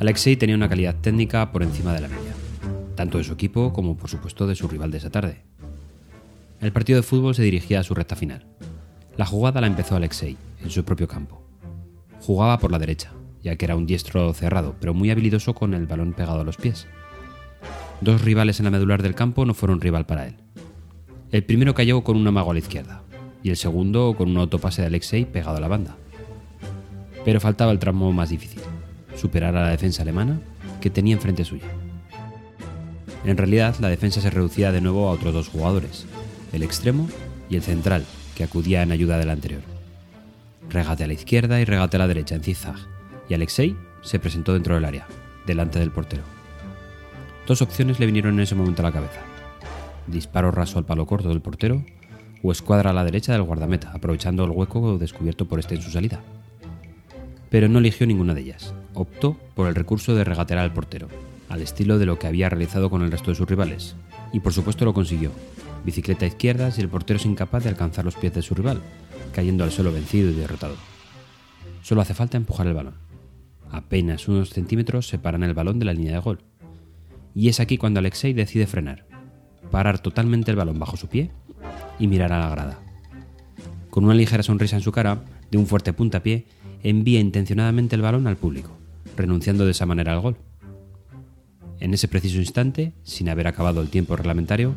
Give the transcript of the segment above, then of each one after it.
Alexei tenía una calidad técnica por encima de la media, tanto de su equipo como por supuesto de su rival de esa tarde. El partido de fútbol se dirigía a su recta final. La jugada la empezó Alexei, en su propio campo. Jugaba por la derecha, ya que era un diestro cerrado, pero muy habilidoso con el balón pegado a los pies. Dos rivales en la medular del campo no fueron rival para él. El primero cayó con un amago a la izquierda, y el segundo con un autopase de Alexei pegado a la banda. Pero faltaba el tramo más difícil, superar a la defensa alemana que tenía enfrente suya. En realidad, la defensa se reducía de nuevo a otros dos jugadores, el extremo y el central, que acudía en ayuda del anterior. Regate a la izquierda y regate a la derecha en zigzag, y Alexei se presentó dentro del área, delante del portero. Dos opciones le vinieron en ese momento a la cabeza. Disparo raso al palo corto del portero o escuadra a la derecha del guardameta, aprovechando el hueco descubierto por este en su salida. Pero no eligió ninguna de ellas. Optó por el recurso de regatear al portero, al estilo de lo que había realizado con el resto de sus rivales. Y por supuesto lo consiguió. Bicicleta izquierda y el portero es incapaz de alcanzar los pies de su rival, cayendo al suelo vencido y derrotado. Solo hace falta empujar el balón. Apenas unos centímetros separan el balón de la línea de gol. Y es aquí cuando Alexei decide frenar, parar totalmente el balón bajo su pie y mirar a la grada. Con una ligera sonrisa en su cara, de un fuerte puntapié, envía intencionadamente el balón al público, renunciando de esa manera al gol. En ese preciso instante, sin haber acabado el tiempo reglamentario,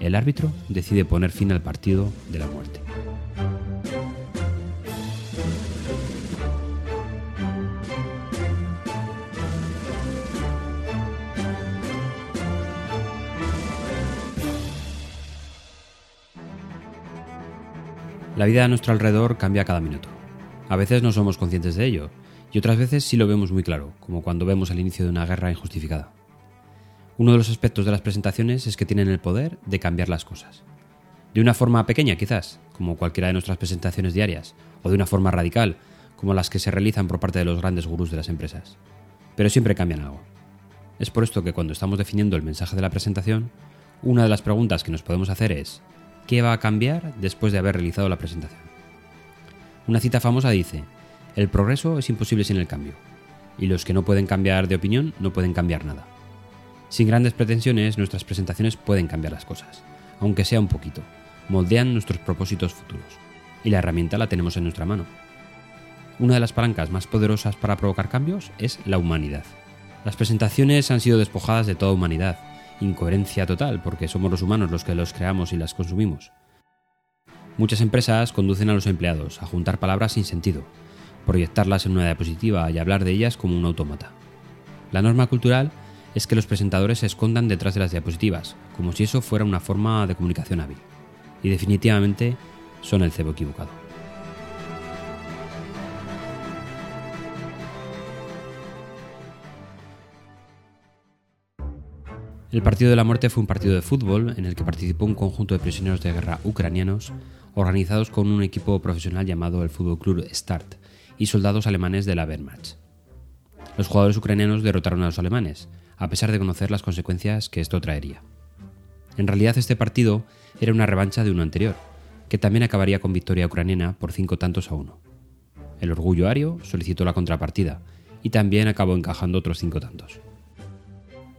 el árbitro decide poner fin al partido de la muerte. La vida a nuestro alrededor cambia cada minuto. A veces no somos conscientes de ello, y otras veces sí lo vemos muy claro, como cuando vemos el inicio de una guerra injustificada. Uno de los aspectos de las presentaciones es que tienen el poder de cambiar las cosas. De una forma pequeña, quizás, como cualquiera de nuestras presentaciones diarias, o de una forma radical, como las que se realizan por parte de los grandes gurús de las empresas. Pero siempre cambian algo. Es por esto que cuando estamos definiendo el mensaje de la presentación, una de las preguntas que nos podemos hacer es, qué va a cambiar después de haber realizado la presentación. Una cita famosa dice, el progreso es imposible sin el cambio, y los que no pueden cambiar de opinión no pueden cambiar nada. Sin grandes pretensiones, nuestras presentaciones pueden cambiar las cosas, aunque sea un poquito, moldean nuestros propósitos futuros, y la herramienta la tenemos en nuestra mano. Una de las palancas más poderosas para provocar cambios es la humanidad. Las presentaciones han sido despojadas de toda humanidad, incoherencia total, porque somos los humanos los que los creamos y las consumimos. Muchas empresas conducen a los empleados a juntar palabras sin sentido, proyectarlas en una diapositiva y hablar de ellas como un autómata. La norma cultural es que los presentadores se escondan detrás de las diapositivas, como si eso fuera una forma de comunicación hábil. Y definitivamente son el cebo equivocado. El Partido de la Muerte fue un partido de fútbol en el que participó un conjunto de prisioneros de guerra ucranianos organizados con un equipo profesional llamado el Fútbol Club Start y soldados alemanes de la Wehrmacht. Los jugadores ucranianos derrotaron a los alemanes, a pesar de conocer las consecuencias que esto traería. En realidad este partido era una revancha de uno anterior, que también acabaría con victoria ucraniana por cinco tantos a uno. El orgullo ario solicitó la contrapartida y también acabó encajando otros cinco tantos.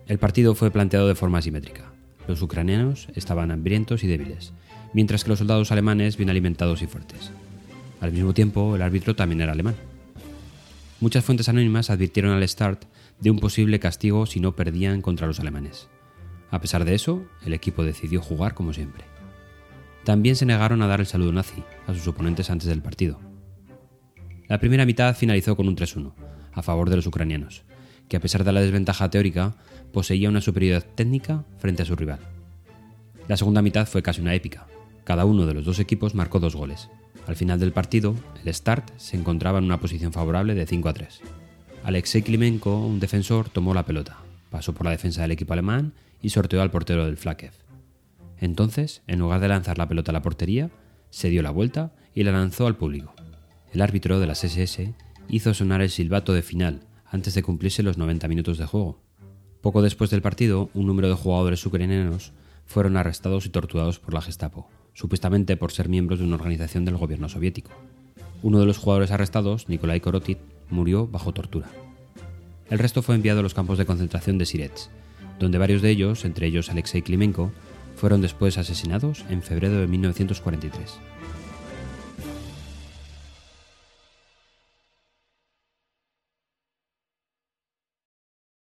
El partido fue planteado de forma asimétrica. Los ucranianos estaban hambrientos y débiles, mientras que los soldados alemanes bien alimentados y fuertes. Al mismo tiempo, el árbitro también era alemán. Muchas fuentes anónimas advirtieron al Start de un posible castigo si no perdían contra los alemanes. A pesar de eso, el equipo decidió jugar como siempre. También se negaron a dar el saludo nazi a sus oponentes antes del partido. La primera mitad finalizó con un 3-1, a favor de los ucranianos, que a pesar de la desventaja teórica, poseía una superioridad técnica frente a su rival. La segunda mitad fue casi una épica. Cada uno de los dos equipos marcó dos goles. Al final del partido, el Start se encontraba en una posición favorable de 5 a 3. Alexei Klimenko, un defensor, tomó la pelota, pasó por la defensa del equipo alemán y sorteó al portero del Flakev. Entonces, en lugar de lanzar la pelota a la portería, se dio la vuelta y la lanzó al público. El árbitro de las SS hizo sonar el silbato de final antes de cumplirse los 90 minutos de juego. Poco después del partido, un número de jugadores ucranianos fueron arrestados y torturados por la Gestapo, supuestamente por ser miembros de una organización del gobierno soviético. Uno de los jugadores arrestados, Nikolai Korotit, murió bajo tortura. El resto fue enviado a los campos de concentración de Sirets, donde varios de ellos, entre ellos Alexei Klimenko, fueron después asesinados en febrero de 1943.